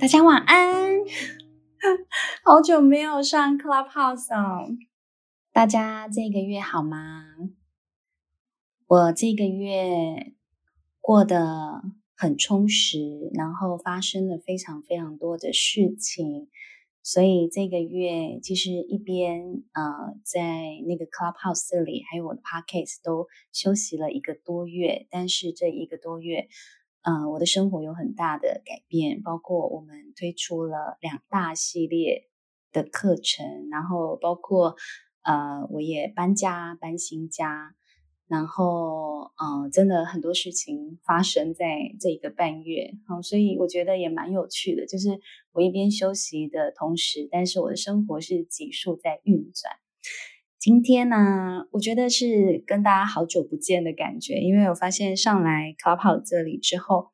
大家晚安，好久没有上 Clubhouse 哦。大家这个月好吗？我这个月过得很充实，然后发生了非常非常多的事情，所以这个月其实一边呃在那个 Clubhouse 这里，还有我的 Podcast 都休息了一个多月，但是这一个多月。呃，我的生活有很大的改变，包括我们推出了两大系列的课程，然后包括呃，我也搬家搬新家，然后嗯、真的很多事情发生在这一个半月，好、所以我觉得也蛮有趣的，就是我一边休息的同时，但是我的生活是急速在运转。今天呢，我觉得是跟大家好久不见的感觉，因为我发现上来 Clubhouse 这里之后，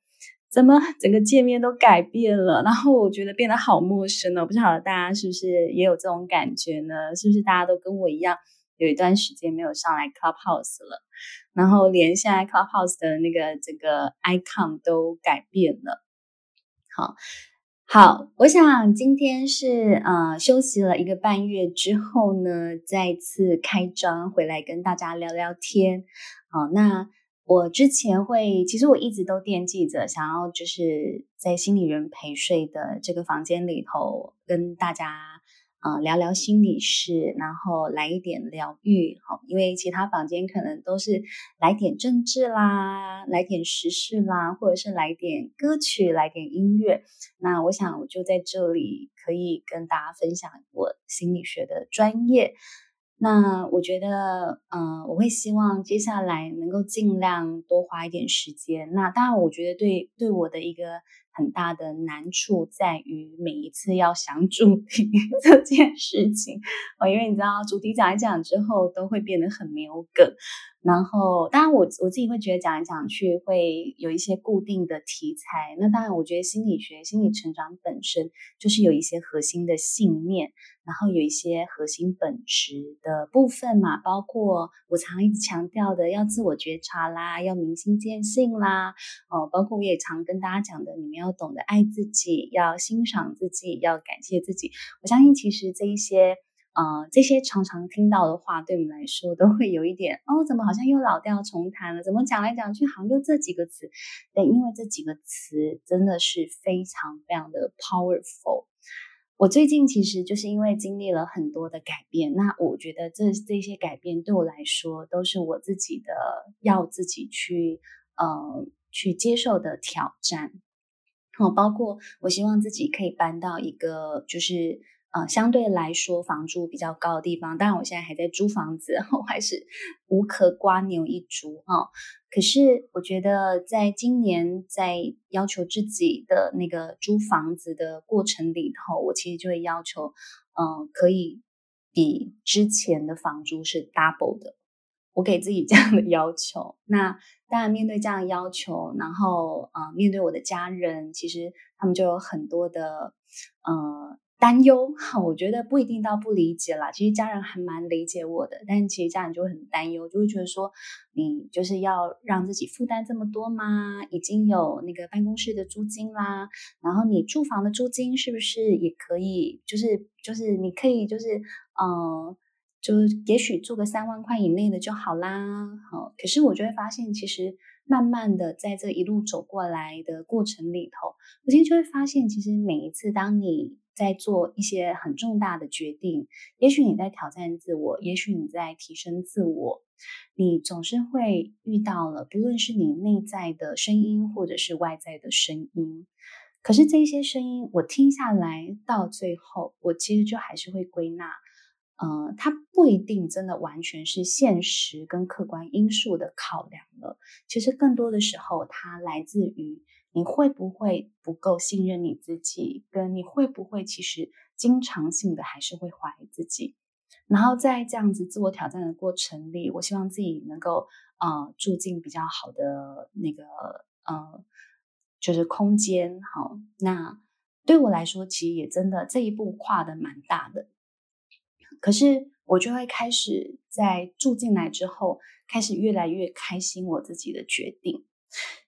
怎么整个界面都改变了，然后我觉得变得好陌生呢。不晓得大家是不是也有这种感觉呢？是不是大家都跟我一样，有一段时间没有上来 Clubhouse 了，然后连现在 Clubhouse 的那个这个 icon 都改变了。好。好，我想今天是呃休息了一个半月之后呢，再次开张回来跟大家聊聊天。好，那我之前会，其实我一直都惦记着，想要就是在心理人陪睡的这个房间里头跟大家。啊、聊聊心理事，然后来一点疗愈，好，因为其他房间可能都是来点政治啦，来点时事啦，或者是来点歌曲，来点音乐。那我想我就在这里可以跟大家分享我心理学的专业。那我觉得，嗯、我会希望接下来能够尽量多花一点时间。那当然，我觉得对对我的一个。很大的难处在于每一次要想主题 这件事情哦，因为你知道主题讲一讲之后都会变得很没有梗。然后，当然我我自己会觉得讲来讲去会有一些固定的题材。那当然，我觉得心理学、心理成长本身就是有一些核心的信念，然后有一些核心本质的部分嘛，包括我常一直强调的要自我觉察啦，要明心见性啦，哦，包括我也常跟大家讲的，你们要要懂得爱自己，要欣赏自己，要感谢自己。我相信其实这一些。呃，这些常常听到的话，对我们来说都会有一点哦，怎么好像又老调重弹了？怎么讲来讲去好像就这几个词？对，因为这几个词真的是非常非常的 powerful。我最近其实就是因为经历了很多的改变，那我觉得这这些改变对我来说都是我自己的要自己去呃去接受的挑战。好，包括我希望自己可以搬到一个就是。呃，相对来说，房租比较高的地方，当然我现在还在租房子，我还是无壳蜗牛一族啊。可是我觉得，在今年在要求自己的那个租房子的过程里头，我其实就会要求，嗯、呃，可以比之前的房租是 double 的，我给自己这样的要求。那当然，面对这样的要求，然后呃，面对我的家人，其实他们就有很多的，呃。担忧，我觉得不一定到不理解啦。其实家人还蛮理解我的，但其实家人就会很担忧，就会觉得说，你就是要让自己负担这么多吗？已经有那个办公室的租金啦，然后你住房的租金是不是也可以？就是就是你可以就是嗯，就也许做个三万块以内的就好啦。好，可是我就会发现，其实慢慢的在这一路走过来的过程里头，我其实就会发现，其实每一次当你在做一些很重大的决定，也许你在挑战自我，也许你在提升自我，你总是会遇到了，不论是你内在的声音，或者是外在的声音。可是这些声音，我听下来到最后，我其实就还是会归纳，呃，它不一定真的完全是现实跟客观因素的考量了。其实更多的时候，它来自于。你会不会不够信任你自己？跟你会不会其实经常性的还是会怀疑自己？然后在这样子自我挑战的过程里，我希望自己能够呃住进比较好的那个呃就是空间。好，那对我来说，其实也真的这一步跨的蛮大的。可是我就会开始在住进来之后，开始越来越开心我自己的决定。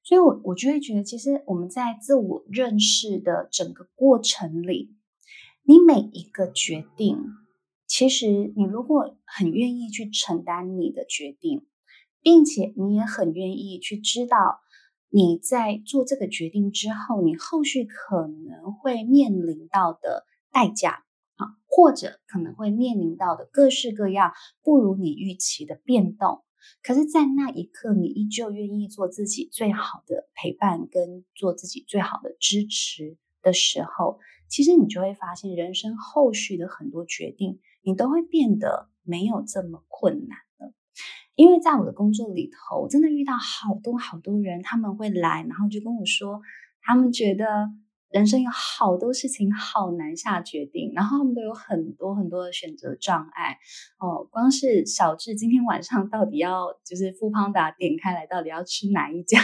所以我我就会觉得，其实我们在自我认识的整个过程里，你每一个决定，其实你如果很愿意去承担你的决定，并且你也很愿意去知道你在做这个决定之后，你后续可能会面临到的代价啊，或者可能会面临到的各式各样不如你预期的变动。可是，在那一刻，你依旧愿意做自己最好的陪伴，跟做自己最好的支持的时候，其实你就会发现，人生后续的很多决定，你都会变得没有这么困难了。因为在我的工作里头，真的遇到好多好多人，他们会来，然后就跟我说，他们觉得。人生有好多事情好难下决定，然后他们都有很多很多的选择障碍哦。光是小智今天晚上到底要就是 foodpanda 点开来，到底要吃哪一家，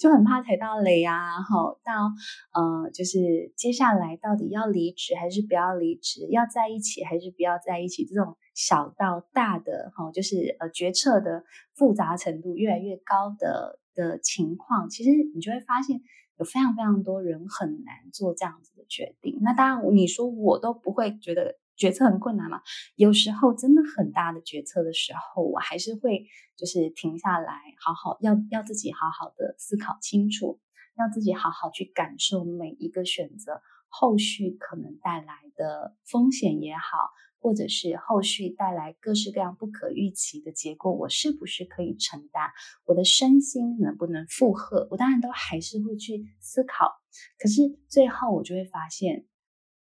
就很怕踩到雷啊。好，到呃，就是接下来到底要离职还是不要离职，要在一起还是不要在一起，这种小到大的哈，就是呃决策的复杂程度越来越高的的情况，其实你就会发现。有非常非常多人很难做这样子的决定。那当然，你说我都不会觉得决策很困难嘛？有时候真的很大的决策的时候，我还是会就是停下来，好好要要自己好好的思考清楚，要自己好好去感受每一个选择后续可能带来的风险也好。或者是后续带来各式各样不可预期的结果，我是不是可以承担？我的身心能不能负荷？我当然都还是会去思考。可是最后我就会发现，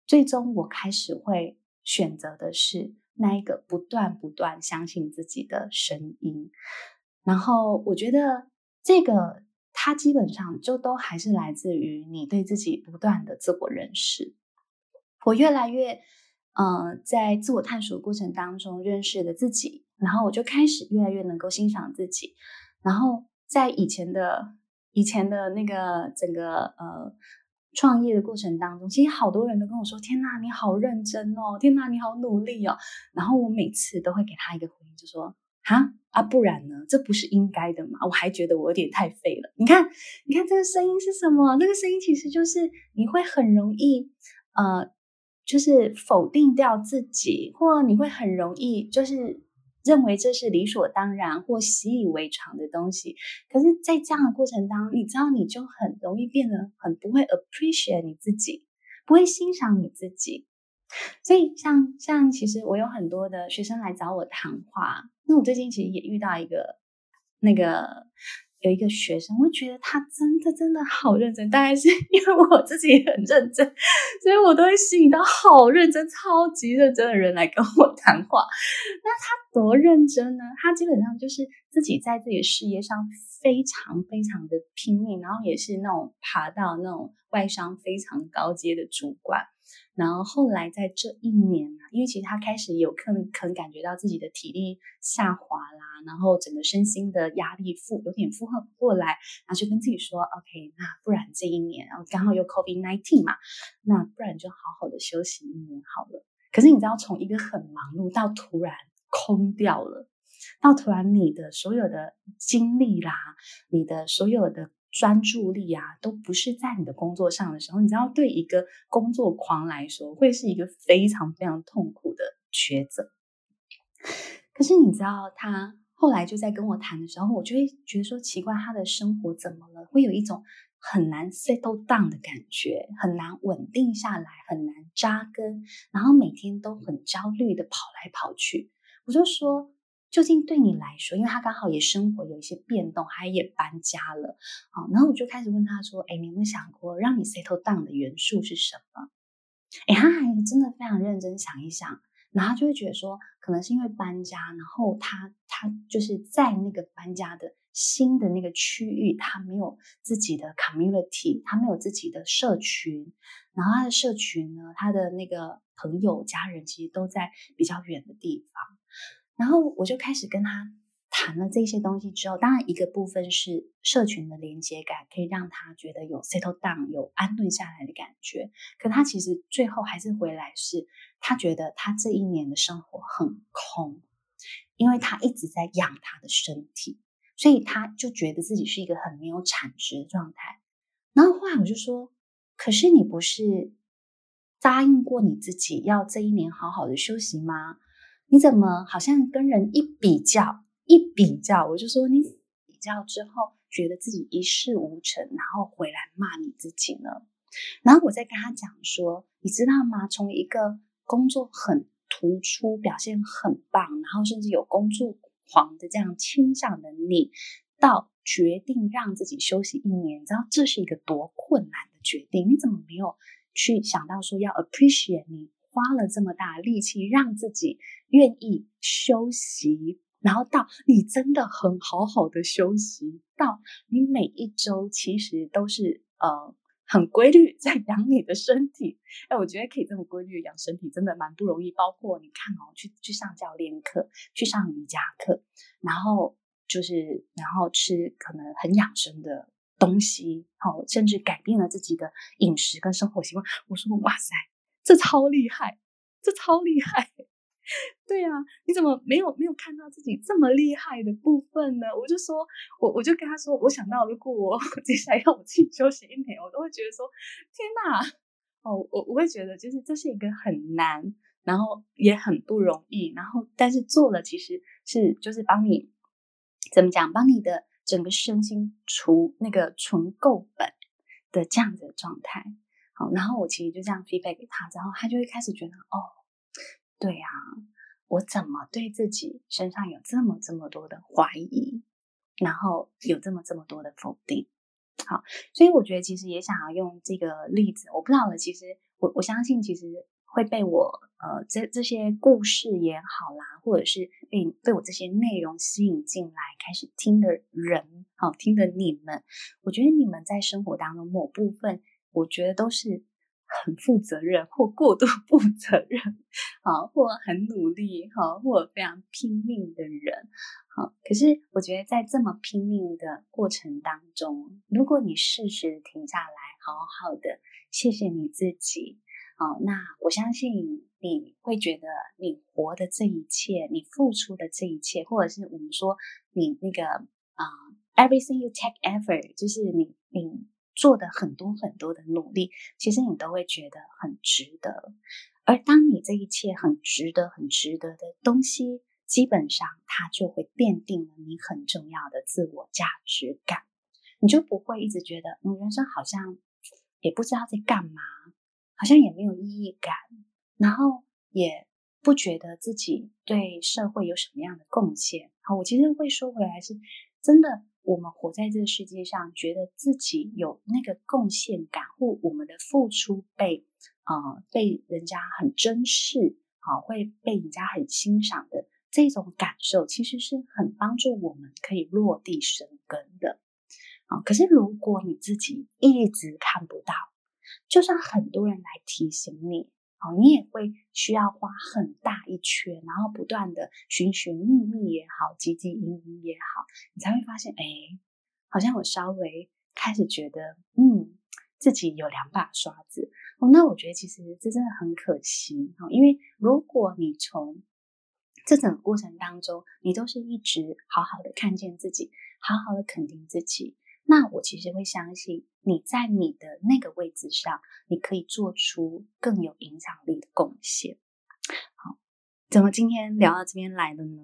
最终我开始会选择的是那一个不断不断相信自己的声音。然后我觉得这个它基本上就都还是来自于你对自己不断的自我认识。我越来越。呃，在自我探索过程当中认识了自己，然后我就开始越来越能够欣赏自己。然后在以前的以前的那个整个呃创业的过程当中，其实好多人都跟我说：“天哪，你好认真哦！天哪，你好努力哦！”然后我每次都会给他一个回应，就说：“哈啊，不然呢？这不是应该的吗？我还觉得我有点太废了。你看，你看这个声音是什么？那个声音其实就是你会很容易呃。”就是否定掉自己，或你会很容易就是认为这是理所当然或习以为常的东西。可是，在这样的过程当中，你知道，你就很容易变得很不会 appreciate 你自己，不会欣赏你自己。所以像，像像其实我有很多的学生来找我谈话，那我最近其实也遇到一个那个。有一个学生，我觉得他真的真的好认真，大概是因为我自己很认真，所以我都会吸引到好认真、超级认真的人来跟我谈话。那他多认真呢？他基本上就是自己在自己事业上非常非常的拼命，然后也是那种爬到那种外商非常高阶的主管。然后后来在这一年啊，因为其实他开始有可能可能感觉到自己的体力下滑啦，然后整个身心的压力负有点负荷不过来，然后就跟自己说：“OK，那不然这一年，然后刚好又 COVID-19 嘛，那不然就好好的休息一年好了。”可是你知道，从一个很忙碌到突然空掉了，到突然你的所有的精力啦，你的所有的。专注力啊，都不是在你的工作上的时候，你知道，对一个工作狂来说，会是一个非常非常痛苦的抉择。可是你知道，他后来就在跟我谈的时候，我就会觉得说奇怪，他的生活怎么了？会有一种很难 settle down 的感觉，很难稳定下来，很难扎根，然后每天都很焦虑的跑来跑去。我就说。究竟对你来说，因为他刚好也生活有一些变动，他也搬家了，啊，然后我就开始问他说：“哎，你有没有想过让你 settle down 的元素是什么？”哎，他还真的非常认真想一想，然后就会觉得说，可能是因为搬家，然后他他就是在那个搬家的新的那个区域，他没有自己的 community，他没有自己的社群，然后他的社群呢，他的那个朋友家人其实都在比较远的地方。然后我就开始跟他谈了这些东西之后，当然一个部分是社群的连接感，可以让他觉得有 settle down，有安顿下来的感觉。可他其实最后还是回来是，他觉得他这一年的生活很空，因为他一直在养他的身体，所以他就觉得自己是一个很没有产值的状态。然后后来我就说：“可是你不是答应过你自己要这一年好好的休息吗？你怎么好像跟人一比较，一比较，我就说你比较之后觉得自己一事无成，然后回来骂你自己呢？”然后我再跟他讲说：“你知道吗？从一个工作很突出、表现很棒，然后甚至有工作狂的这样倾向的你，到决定让自己休息一年，你知道这是一个多困难的决定？你怎么没有去想到说要 appreciate 你花了这么大力气让自己愿意休息，然后到你真的很好好的休息，到你每一周其实都是呃。”很规律在养你的身体，哎，我觉得可以这么规律养身体，真的蛮不容易。包括你看哦，去去上教练课，去上瑜伽课，然后就是然后吃可能很养生的东西，好，甚至改变了自己的饮食跟生活习惯。我说哇塞，这超厉害，这超厉害。对呀、啊，你怎么没有没有看到自己这么厉害的部分呢？我就说，我我就跟他说，我想到如果我 接下来要我自己休息一年，我都会觉得说，天哪，哦，我我会觉得就是这是一个很难，然后也很不容易，然后但是做了其实是就是帮你怎么讲，帮你的整个身心除那个存够本的这样子的状态。好，然后我其实就这样 feedback 给他之后，他就会开始觉得哦。对呀、啊，我怎么对自己身上有这么这么多的怀疑，然后有这么这么多的否定？好，所以我觉得其实也想要用这个例子，我不知道了。其实我我相信，其实会被我呃这这些故事也好啦，或者是被被我这些内容吸引进来开始听的人，好听的你们，我觉得你们在生活当中某部分，我觉得都是。很负责任或过度负责任，好，或很努力，好，或非常拼命的人，好。可是我觉得在这么拼命的过程当中，如果你适时停下来，好好的谢谢你自己，好，那我相信你会觉得你活的这一切，你付出的这一切，或者是我们说你那个啊、，everything you take effort，就是你你。做的很多很多的努力，其实你都会觉得很值得。而当你这一切很值得、很值得的东西，基本上它就会奠定了你很重要的自我价值感。你就不会一直觉得，嗯，人生好像也不知道在干嘛，好像也没有意义感，然后也不觉得自己对社会有什么样的贡献。好，我其实会说回来是真的。我们活在这个世界上，觉得自己有那个贡献感，或我们的付出被啊、被人家很珍视，好、呃、会被人家很欣赏的这种感受，其实是很帮助我们可以落地生根的。啊、可是如果你自己一直看不到，就算很多人来提醒你。哦，你也会需要花很大一圈，然后不断的寻寻觅觅也好，汲汲营营也好，你才会发现，哎，好像我稍微开始觉得，嗯，自己有两把刷子。哦，那我觉得其实这真的很可惜。哦，因为如果你从这整个过程当中，你都是一直好好的看见自己，好好的肯定自己。那我其实会相信你在你的那个位置上，你可以做出更有影响力的贡献。好，怎么今天聊到这边来了呢？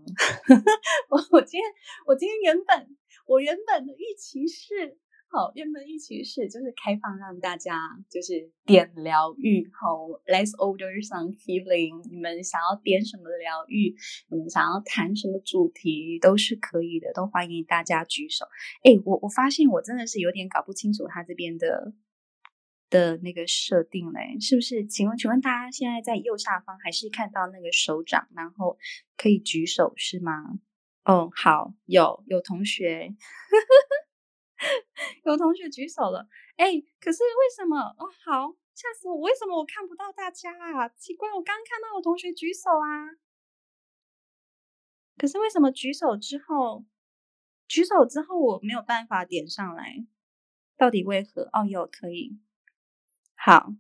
我我今天我今天原本我原本的预期是。好，原本一起是就是开放让大家就是点疗愈，好，Let's order some healing。你们想要点什么疗愈，你们想要谈什么主题都是可以的，都欢迎大家举手。哎，我我发现我真的是有点搞不清楚他这边的的那个设定嘞，是不是？请问请问大家现在在右下方还是看到那个手掌，然后可以举手是吗？哦，好，有有同学。有同学举手了，哎，可是为什么？哦，好，吓死我！为什么我看不到大家啊？奇怪，我刚看到有同学举手啊，可是为什么举手之后，举手之后我没有办法点上来？到底为何？哦，有可以，好，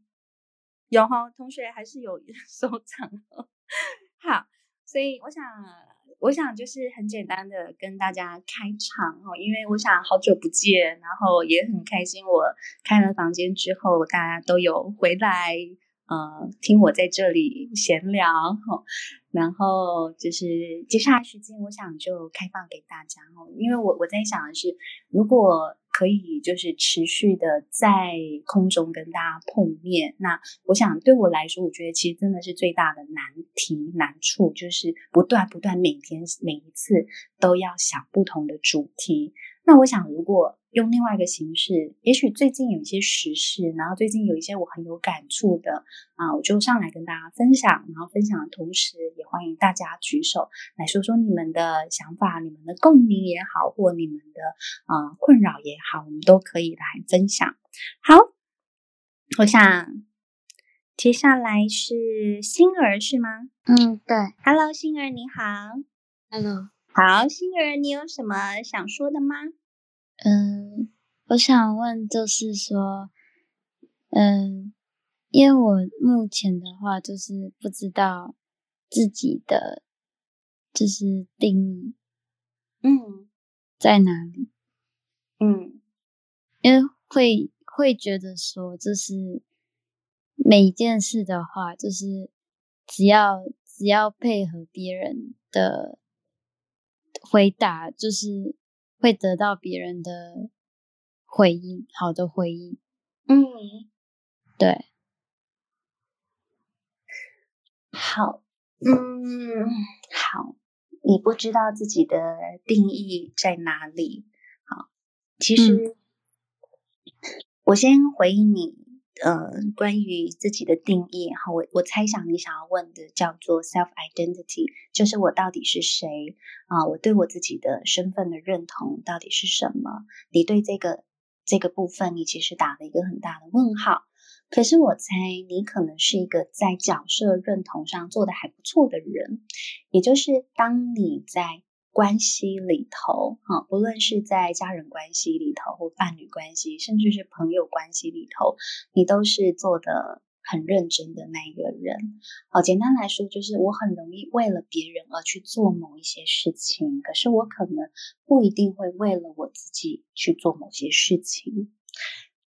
有哈，同学还是有 手掌，好，所以我想。我想就是很简单的跟大家开场哦，因为我想好久不见，然后也很开心，我开了房间之后，大家都有回来，呃，听我在这里闲聊哈。然后就是接下来时间，我想就开放给大家哦，因为我我在想的是，如果可以就是持续的在空中跟大家碰面，那我想对我来说，我觉得其实真的是最大的难题难处，就是不断不断每天每一次都要想不同的主题。那我想如果用另外一个形式，也许最近有一些时事，然后最近有一些我很有感触的啊，我就上来跟大家分享。然后分享的同时，也欢迎大家举手来说说你们的想法、你们的共鸣也好，或你们的啊困扰也好，我们都可以来分享。好，我想接下来是星儿是吗？嗯，对。Hello，星儿你好。Hello，好，星儿，你有什么想说的吗？嗯，我想问，就是说，嗯，因为我目前的话，就是不知道自己的就是定义，嗯，在哪里，嗯，因为会会觉得说，就是每一件事的话，就是只要只要配合别人的回答，就是。会得到别人的回应，好的回应。嗯，对，好，嗯，好，你不知道自己的定义在哪里。好，其实、嗯、我先回应你。呃，关于自己的定义，哈，我我猜想你想要问的叫做 self identity，就是我到底是谁啊？我对我自己的身份的认同到底是什么？你对这个这个部分，你其实打了一个很大的问号。可是我猜你可能是一个在角色认同上做得还不错的人，也就是当你在。关系里头，哈，不论是在家人关系里头，或伴侣关系，甚至是朋友关系里头，你都是做的很认真的那一个人。好，简单来说，就是我很容易为了别人而去做某一些事情，可是我可能不一定会为了我自己去做某些事情。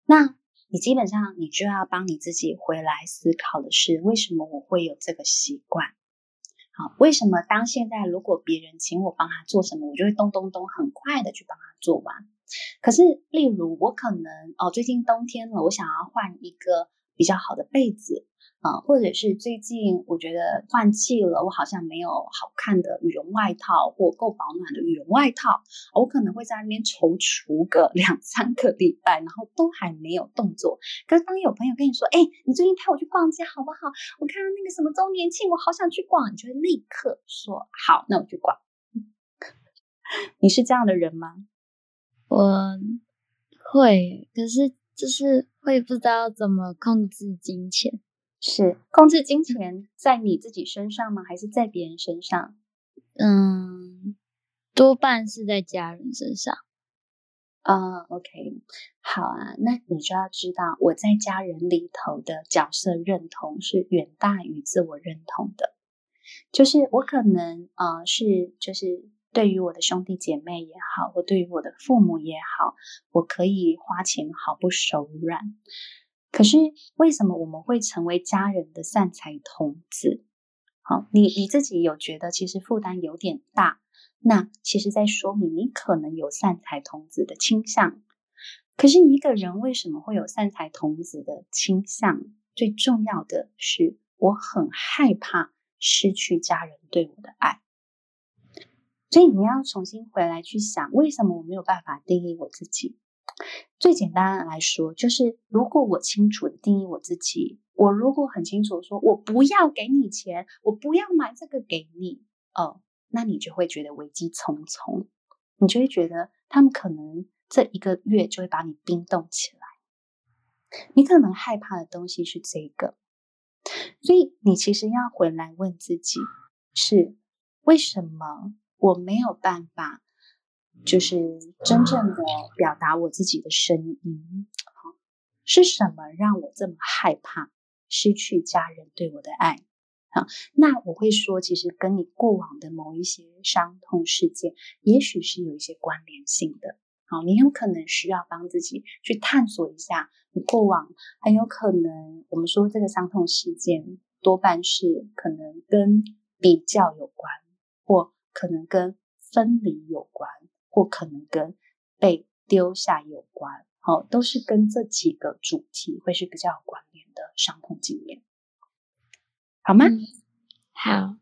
那你基本上，你就要帮你自己回来思考的是，为什么我会有这个习惯？啊，为什么当现在如果别人请我帮他做什么，我就会咚咚咚很快的去帮他做完？可是，例如我可能哦，最近冬天了，我想要换一个比较好的被子。啊，或者是最近我觉得换季了，我好像没有好看的羽绒外套或够保暖的羽绒外套，我可能会在那边踌躇个两 三个礼拜，然后都还没有动作。可是当有朋友跟你说，哎，你最近带我去逛街好不好？我看到那个什么周年庆，我好想去逛，你就会立刻说好，那我去逛。你是这样的人吗？我会，可是就是会不知道怎么控制金钱。是控制金钱在你自己身上吗？还是在别人身上？嗯，多半是在家人身上。啊、uh，OK，好啊，那你就要知道，我在家人里头的角色认同是远大于自我认同的。就是我可能啊、呃，是就是对于我的兄弟姐妹也好，或对于我的父母也好，我可以花钱毫不手软。可是为什么我们会成为家人的散财童子？好，你你自己有觉得其实负担有点大，那其实在说明你可能有散财童子的倾向。可是一个人为什么会有散财童子的倾向？最重要的是，我很害怕失去家人对我的爱。所以你要重新回来去想，为什么我没有办法定义我自己？最简单的来说，就是如果我清楚的定义我自己，我如果很清楚说，我不要给你钱，我不要买这个给你，哦，那你就会觉得危机重重，你就会觉得他们可能这一个月就会把你冰冻起来，你可能害怕的东西是这个，所以你其实要回来问自己，是为什么我没有办法？就是真正的表达我自己的声音，是什么让我这么害怕失去家人对我的爱？好，那我会说，其实跟你过往的某一些伤痛事件，也许是有一些关联性的。好，你有可能需要帮自己去探索一下，你过往很有可能，我们说这个伤痛事件多半是可能跟比较有关，或可能跟分离有关，或可能跟被丢下有关。好，都是跟这几个主题会是比较有关联的伤痛经验。好吗？嗯、好，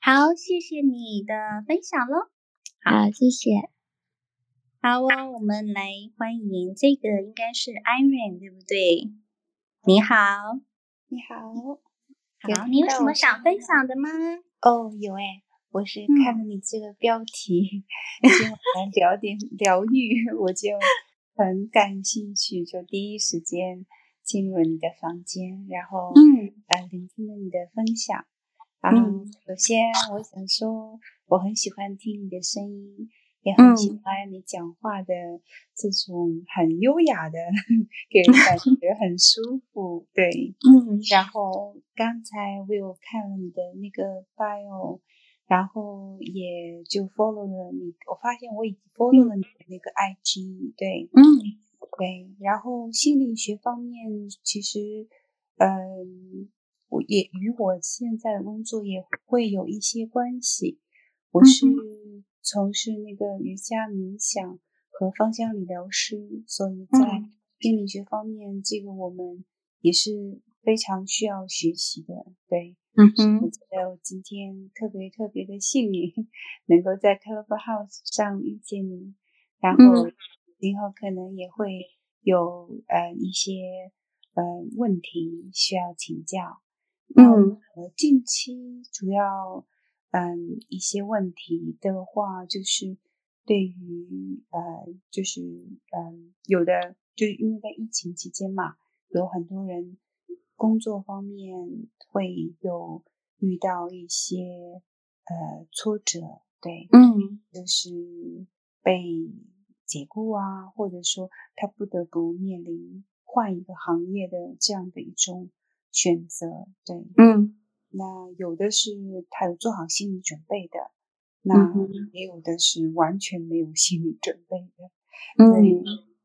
好，谢谢你的分享喽。好，好，谢谢。好哦，我们来欢迎这个应该是 Irene 对不对？你好，你好，好，你有什么想分享的吗？哦，有诶，我是看了你这个标题，今晚聊点疗愈，我就很感兴趣，就第一时间。进入你的房间，然后嗯，呃，聆听了你的分享。啊、嗯，首先我想说，我很喜欢听你的声音，也很喜欢你讲话的这种很优雅的，给人感 觉很舒服。对，嗯。然后刚才我有看了你的那个 bio，然后也就 follow 了你，我发现我已经 follow 了你的那个 IG，对，嗯。对，然后心理学方面，其实，嗯，我也与我现在的工作也会有一些关系。我是从事那个瑜伽冥想和芳香理疗师，所以在心理学方面，这个我们也是非常需要学习的。对，嗯哼，我觉得我今天特别特别的幸运，能够在 Clubhouse 上遇见你，然后。嗯今后可能也会有呃一些呃问题需要请教，嗯，我近期主要嗯一些问题的话，就是对于呃就是嗯有的就是因为在疫情期间嘛，有很多人工作方面会有遇到一些呃挫折，对，嗯，就是被。解雇啊，或者说他不得不面临换一个行业的这样的一种选择，对，嗯，那有的是他有做好心理准备的，那也有的是完全没有心理准备的，对，嗯，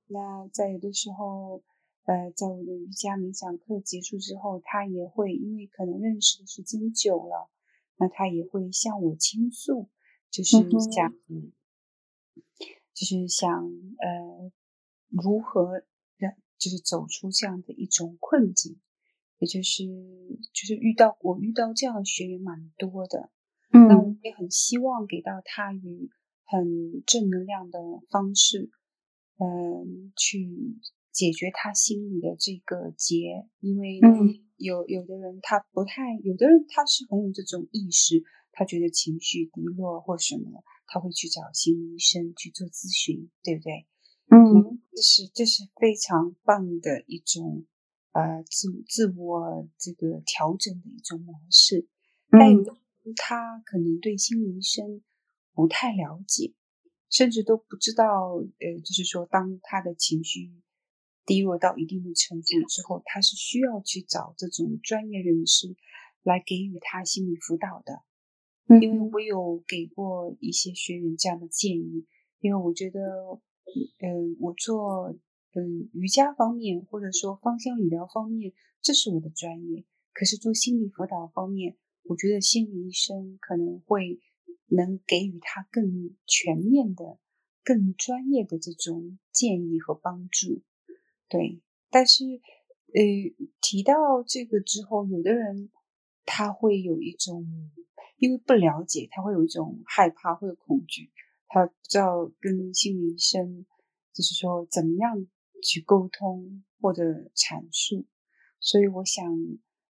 那在有的时候，呃，在我的瑜伽冥想课结束之后，他也会因为可能认识的时间久了，那他也会向我倾诉，就是想。嗯就是想呃，如何让就是走出这样的一种困境，也就是就是遇到我遇到这样的学员蛮多的，嗯，那我也很希望给到他以很正能量的方式，嗯、呃，去解决他心里的这个结，因为有有的人他不太，有的人他是很有这种意识，他觉得情绪低落或什么。他会去找心理医生去做咨询，对不对？嗯，这是这是非常棒的一种呃自自我这个调整的一种模式。但有的人他可能对心理医生不太了解，甚至都不知道，呃，就是说，当他的情绪低落到一定的程度之后，他是需要去找这种专业人士来给予他心理辅导的。因为我有给过一些学员这样的建议，因为我觉得，嗯，我做嗯瑜伽方面或者说芳香理疗方面，这是我的专业。可是做心理辅导方面，我觉得心理医生可能会能给予他更全面的、更专业的这种建议和帮助。对，但是，呃，提到这个之后，有的人他会有一种。因为不了解，他会有一种害怕，会有恐惧，他不知道跟心理医生就是说怎么样去沟通或者阐述，所以我想，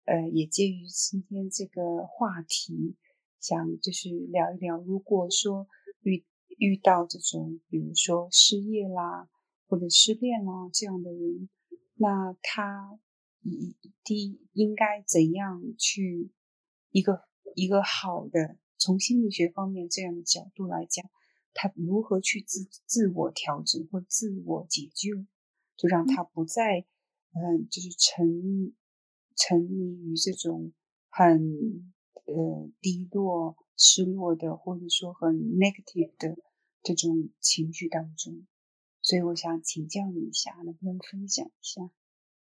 呃，也介于今天这个话题，想就是聊一聊，如果说遇遇到这种，比如说失业啦，或者失恋啦这样的人，那他一第应该怎样去一个。一个好的，从心理学方面这样的角度来讲，他如何去自自我调整或自我解救，就让他不再，嗯、呃，就是沉沉迷于这种很呃低落、失落的，或者说很 negative 的这种情绪当中。所以我想请教你一下，能不能分享一下？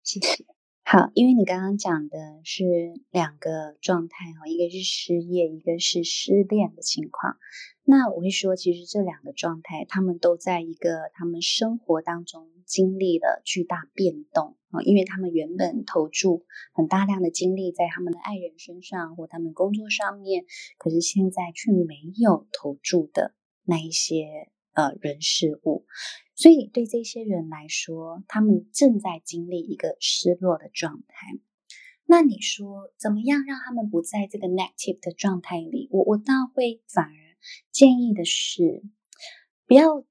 谢谢。好，因为你刚刚讲的是两个状态哈，一个是失业，一个是失恋的情况。那我会说，其实这两个状态，他们都在一个他们生活当中经历了巨大变动啊，因为他们原本投注很大量的精力在他们的爱人身上或他们工作上面，可是现在却没有投注的那一些呃人事物。所以，对这些人来说，他们正在经历一个失落的状态。那你说，怎么样让他们不在这个 negative 的状态里？我我倒会反而建议的是，不要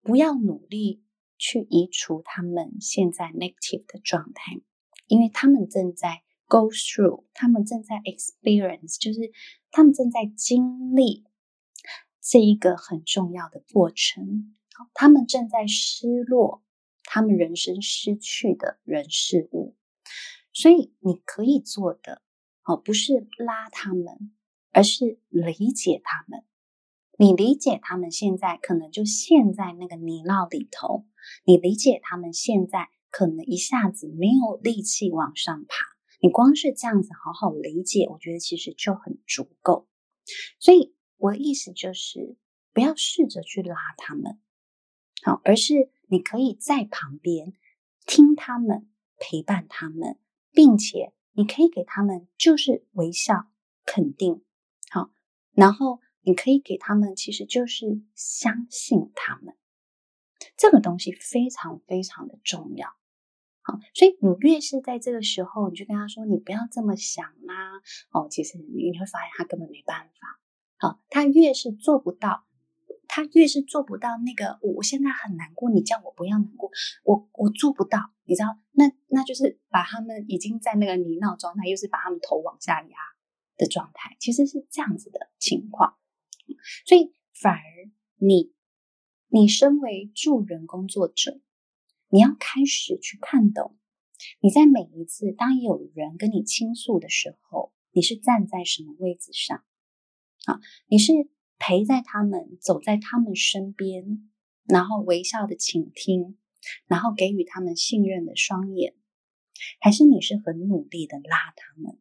不要努力去移除他们现在 negative 的状态，因为他们正在 go through，他们正在 experience，就是他们正在经历这一个很重要的过程。他们正在失落，他们人生失去的人事物，所以你可以做的哦，不是拉他们，而是理解他们。你理解他们现在可能就陷在那个泥淖里头，你理解他们现在可能一下子没有力气往上爬。你光是这样子好好理解，我觉得其实就很足够。所以我的意思就是，不要试着去拉他们。好，而是你可以在旁边听他们，陪伴他们，并且你可以给他们就是微笑肯定，好，然后你可以给他们其实就是相信他们，这个东西非常非常的重要，好，所以你越是在这个时候，你就跟他说，你不要这么想啦，哦，其实你会发现他根本没办法，好，他越是做不到。他越是做不到那个，我我现在很难过，你叫我不要难过，我我做不到，你知道，那那就是把他们已经在那个泥淖状态，又是把他们头往下压的状态，其实是这样子的情况。所以反而你你身为助人工作者，你要开始去看懂，你在每一次当有人跟你倾诉的时候，你是站在什么位置上？啊，你是。陪在他们，走在他们身边，然后微笑的倾听，然后给予他们信任的双眼，还是你是很努力的拉他们？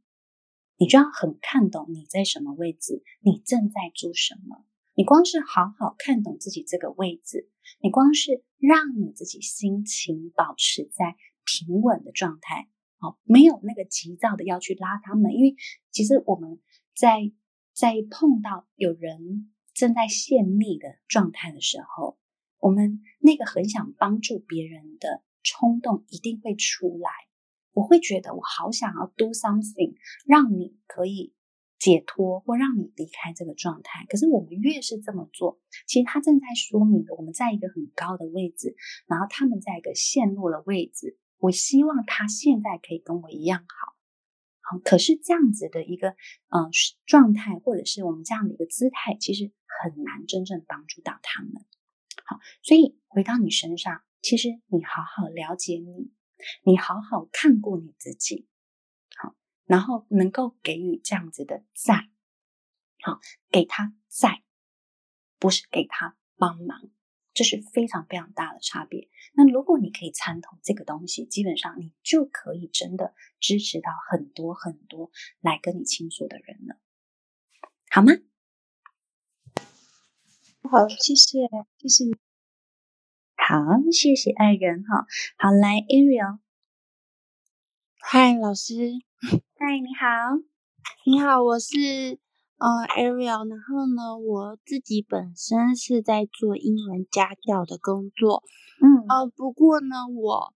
你就要很看懂你在什么位置，你正在做什么。你光是好好看懂自己这个位置，你光是让你自己心情保持在平稳的状态，哦，没有那个急躁的要去拉他们，因为其实我们在。在碰到有人正在泄密的状态的时候，我们那个很想帮助别人的冲动一定会出来。我会觉得我好想要 do something，让你可以解脱或让你离开这个状态。可是我们越是这么做，其实他正在说明的我们在一个很高的位置，然后他们在一个陷落的位置。我希望他现在可以跟我一样好。好，可是这样子的一个呃状态，或者是我们这样的一个姿态，其实很难真正帮助到他们。好，所以回到你身上，其实你好好了解你，你好好看过你自己，好，然后能够给予这样子的在，好，给他在，不是给他帮忙。这是非常非常大的差别。那如果你可以参透这个东西，基本上你就可以真的支持到很多很多来跟你倾诉的人了，好吗？好，谢谢，谢谢你。好，谢谢爱人哈。好，来，Ariel。嗨，老师。嗨，你好。你好，我是。呃，Ariel，然后呢，我自己本身是在做英文家教的工作，嗯，呃，不过呢，我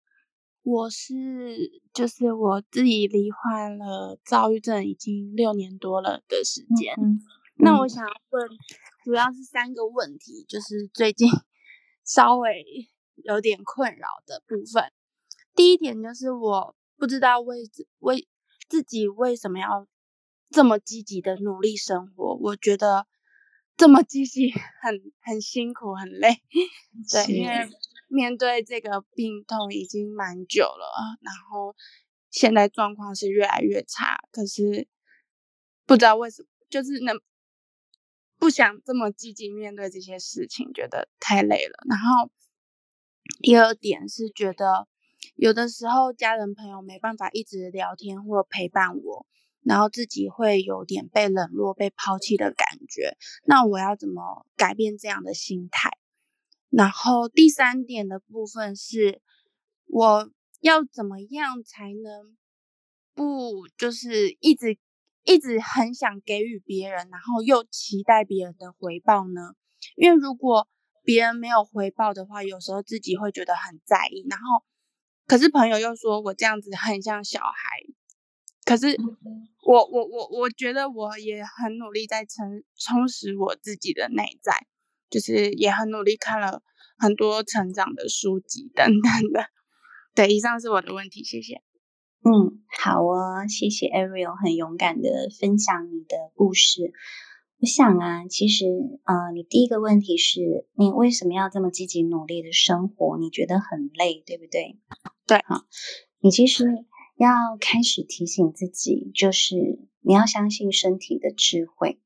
我是就是我自己罹患了躁郁症已经六年多了的时间，嗯，那我想要问，主要是三个问题，就是最近 稍微有点困扰的部分。第一点就是我不知道为为自己为什么要。这么积极的努力生活，我觉得这么积极很很辛苦很累，对，因为面对这个病痛已经蛮久了，然后现在状况是越来越差，可是不知道为什么，就是能不想这么积极面对这些事情，觉得太累了。然后第二点是觉得有的时候家人朋友没办法一直聊天或陪伴我，然后自己会有点被冷落、被抛弃的感觉。那我要怎么改变这样的心态？然后第三点的部分是，我要怎么样才能不就是一直一直很想给予别人，然后又期待别人的回报呢？因为如果别人没有回报的话，有时候自己会觉得很在意。然后，可是朋友又说我这样子很像小孩。可是我我我我觉得我也很努力在充充实我自己的内在。就是也很努力看了很多成长的书籍等等的，对，以上是我的问题，谢谢。嗯，好哦，谢谢 Ariel 很勇敢的分享你的故事。我想啊，其实呃，你第一个问题是你为什么要这么积极努力的生活？你觉得很累，对不对？对，好，你其实要开始提醒自己，就是你要相信身体的智慧。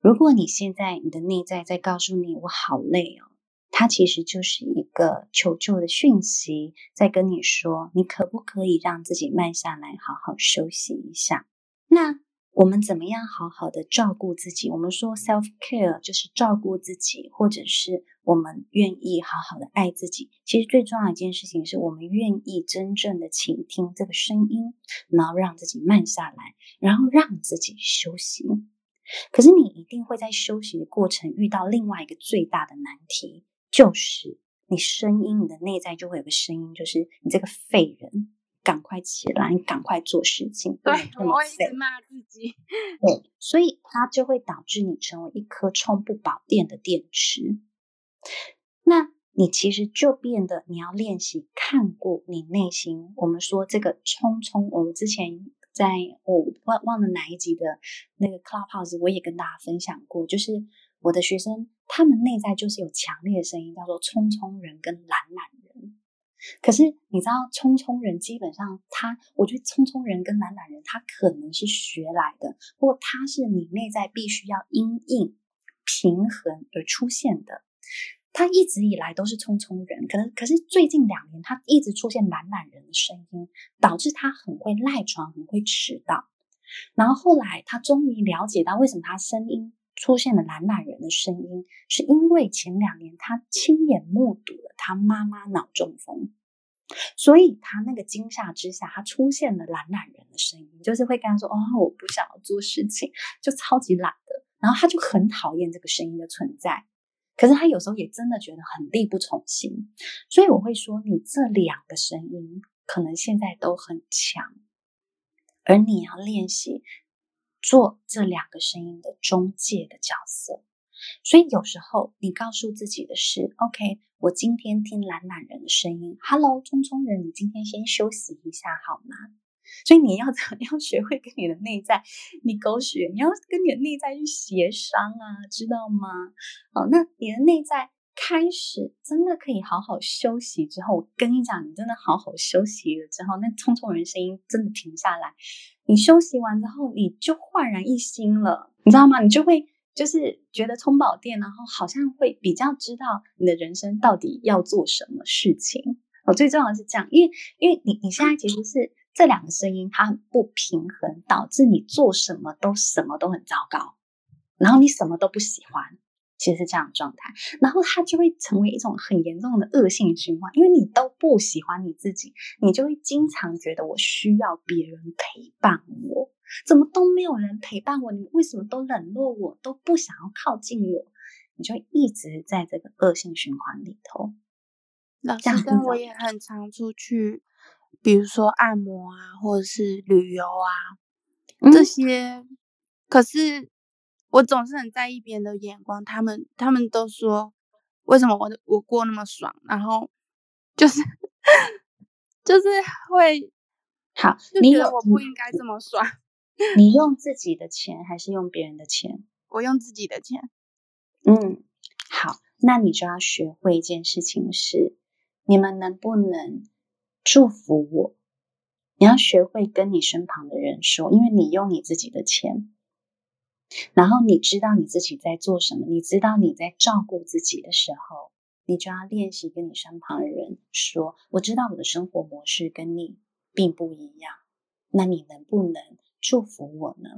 如果你现在你的内在在告诉你我好累哦，它其实就是一个求救的讯息，在跟你说，你可不可以让自己慢下来，好好休息一下？那我们怎么样好好的照顾自己？我们说 self care 就是照顾自己，或者是我们愿意好好的爱自己。其实最重要一件事情是我们愿意真正的倾听这个声音，然后让自己慢下来，然后让自己休息。可是你一定会在休息的过程遇到另外一个最大的难题，就是你声音，你的内在就会有个声音，就是你这个废人，赶快起来，你赶快做事情。对，我会一直骂自己。对，所以它就会导致你成为一颗充不饱电的电池。那你其实就变得你要练习看过你内心。我们说这个冲冲，我们之前。在我忘忘了哪一集的那个 Clubhouse，我也跟大家分享过，就是我的学生，他们内在就是有强烈的声音，叫做冲冲人跟懒懒人。可是你知道，聪聪人基本上他，我觉得聪聪人跟懒懒人，他可能是学来的，或他是你内在必须要因应平衡而出现的。他一直以来都是聪聪人，可能可是最近两年他一直出现懒懒人的声音，导致他很会赖床，很会迟到。然后后来他终于了解到为什么他声音出现了懒懒人的声音，是因为前两年他亲眼目睹了他妈妈脑中风，所以他那个惊吓之下，他出现了懒懒人的声音，就是会跟他说：“哦，我不想要做事情，就超级懒的。”然后他就很讨厌这个声音的存在。可是他有时候也真的觉得很力不从心，所以我会说，你这两个声音可能现在都很强，而你要练习做这两个声音的中介的角色。所以有时候你告诉自己的是：OK，我今天听懒懒人的声音，Hello，冲冲人，你今天先休息一下好吗？所以你要怎么样学会跟你的内在你狗血，你要跟你的内在去协商啊，知道吗？好，那你的内在开始真的可以好好休息之后，我跟你讲，你真的好好休息了之后，那匆匆人声音真的停下来，你休息完之后，你就焕然一新了，你知道吗？你就会就是觉得充饱电，然后好像会比较知道你的人生到底要做什么事情。我最重要的是这样，因为因为你你现在其实是。这两个声音它很不平衡，导致你做什么都什么都很糟糕，然后你什么都不喜欢，其实是这样的状态，然后它就会成为一种很严重的恶性循环，因为你都不喜欢你自己，你就会经常觉得我需要别人陪伴我，怎么都没有人陪伴我，你为什么都冷落我，都不想要靠近我，你就一直在这个恶性循环里头。老师，但我也很常出去。比如说按摩啊，或者是旅游啊，嗯、这些，可是我总是很在意别人的眼光。他们他们都说，为什么我我过那么爽？然后就是 就是会好，你觉得我不应该这么爽。你，你用自己的钱还是用别人的钱？我用自己的钱。嗯，好，那你就要学会一件事情是，你们能不能？祝福我，你要学会跟你身旁的人说，因为你用你自己的钱，然后你知道你自己在做什么，你知道你在照顾自己的时候，你就要练习跟你身旁的人说：“我知道我的生活模式跟你并不一样，那你能不能祝福我呢？”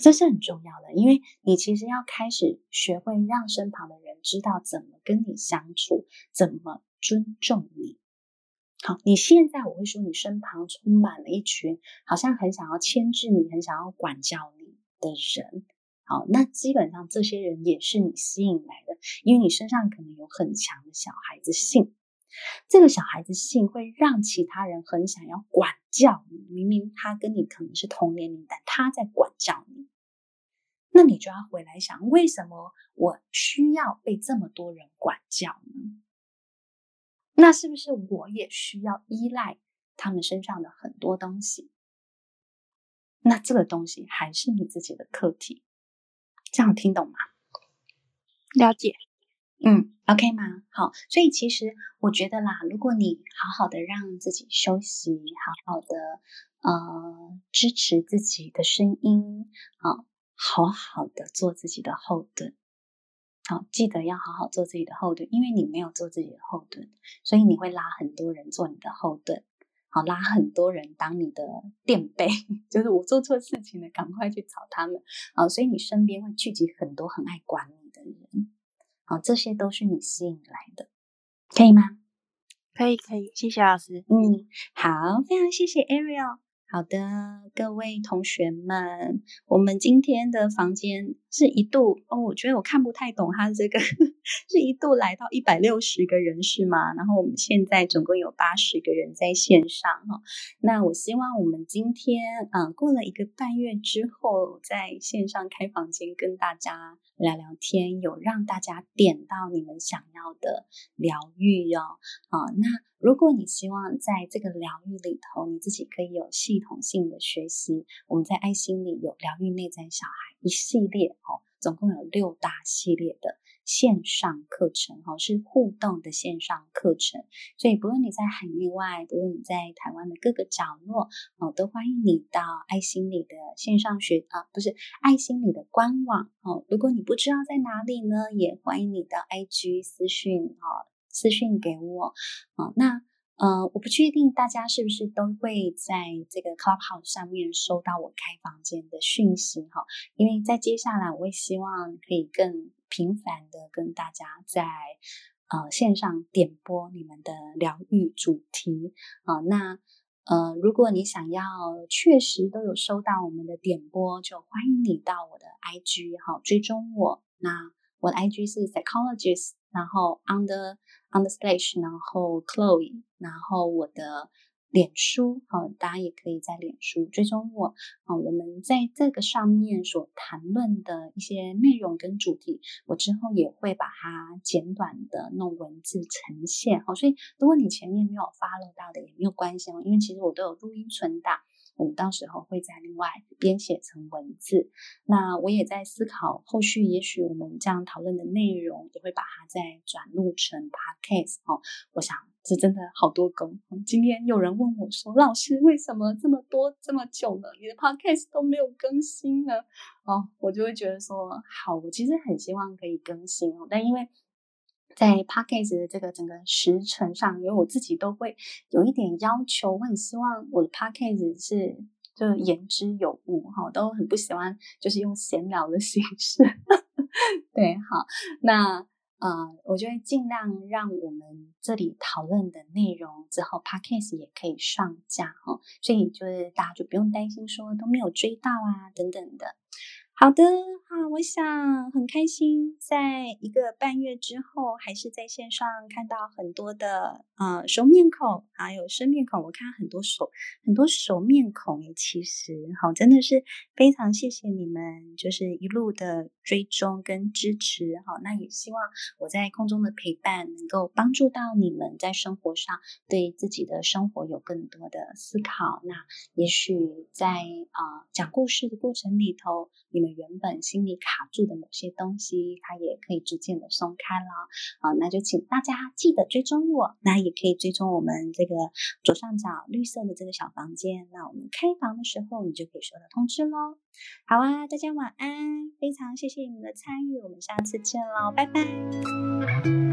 这是很重要的，因为你其实要开始学会让身旁的人知道怎么跟你相处，怎么尊重你。好，你现在我会说，你身旁充满了一群好像很想要牵制你、很想要管教你的人。好，那基本上这些人也是你吸引来的，因为你身上可能有很强的小孩子性。这个小孩子性会让其他人很想要管教你，明明他跟你可能是同年龄，但他在管教你。那你就要回来想，为什么我需要被这么多人管教呢？那是不是我也需要依赖他们身上的很多东西？那这个东西还是你自己的课题，这样听懂吗？了解。嗯，OK 吗？好，所以其实我觉得啦，如果你好好的让自己休息，好好的呃支持自己的声音，啊，好好的做自己的后盾，好，记得要好好做自己的后盾，因为你没有做自己的后盾，所以你会拉很多人做你的后盾，好，拉很多人当你的垫背，就是我做错事情了，赶快去找他们，啊，所以你身边会聚集很多很爱管你的人。好，这些都是你吸引来的，可以吗？可以，可以，谢谢老师。嗯，好，非常谢谢 Ariel。好的，各位同学们，我们今天的房间是一度哦，我觉得我看不太懂他这个 是一度来到一百六十个人是吗？然后我们现在总共有八十个人在线上哈。那我希望我们今天啊、过了一个半月之后，在线上开房间跟大家聊聊天，有让大家点到你们想要的疗愈哦。啊，那。如果你希望在这个疗愈里头，你自己可以有系统性的学习，我们在爱心里有疗愈内在小孩一系列哦，总共有六大系列的线上课程哦，是互动的线上课程。所以不论你在海内外，不论你在台湾的各个角落哦，都欢迎你到爱心里的线上学啊，不是爱心里的官网哦。如果你不知道在哪里呢，也欢迎你到 IG 私讯哦。私讯给我，哦，那呃，我不确定大家是不是都会在这个 Clubhouse 上面收到我开房间的讯息哈，因为在接下来我会希望可以更频繁的跟大家在呃线上点播你们的疗愈主题。啊，那呃，如果你想要确实都有收到我们的点播，就欢迎你到我的 IG 哈，追踪我，那我的 IG 是 Psychologist。然后 under under slash，然后 Chloe，然后我的脸书，好，大家也可以在脸书追踪我。啊，我们在这个上面所谈论的一些内容跟主题，我之后也会把它简短的弄文字呈现。哦，所以如果你前面没有 follow 到的也没有关系哦，因为其实我都有录音存档。我们到时候会再另外编写成文字。那我也在思考，后续也许我们这样讨论的内容，也会把它再转录成 podcast 哦。我想这真的好多工。今天有人问我说：“老师，为什么这么多这么久了，你的 podcast 都没有更新呢？”哦，我就会觉得说，好，我其实很希望可以更新哦，但因为。在 Podcast 的这个整个时程上，因为我自己都会有一点要求，我很希望我的 Podcast 是就言之有物哈，都很不喜欢就是用闲聊的形式。对，好，那呃，我就会尽量让我们这里讨论的内容之后 Podcast 也可以上架哈，所以就是大家就不用担心说都没有追到啊等等的。好的，好，我想很开心，在一个半月之后，还是在线上看到很多的呃熟面孔，还有生面孔。我看很多熟很多熟面孔诶，其实好，真的是非常谢谢你们，就是一路的追踪跟支持。好，那也希望我在空中的陪伴能够帮助到你们，在生活上对自己的生活有更多的思考。那也许在啊、呃、讲故事的过程里头，你。们原本心里卡住的某些东西，它也可以逐渐的松开了。好，那就请大家记得追踪我，那也可以追踪我们这个左上角绿色的这个小房间。那我们开房的时候，你就可以收到通知喽。好啊，大家晚安，非常谢谢你们的参与，我们下次见喽，拜拜。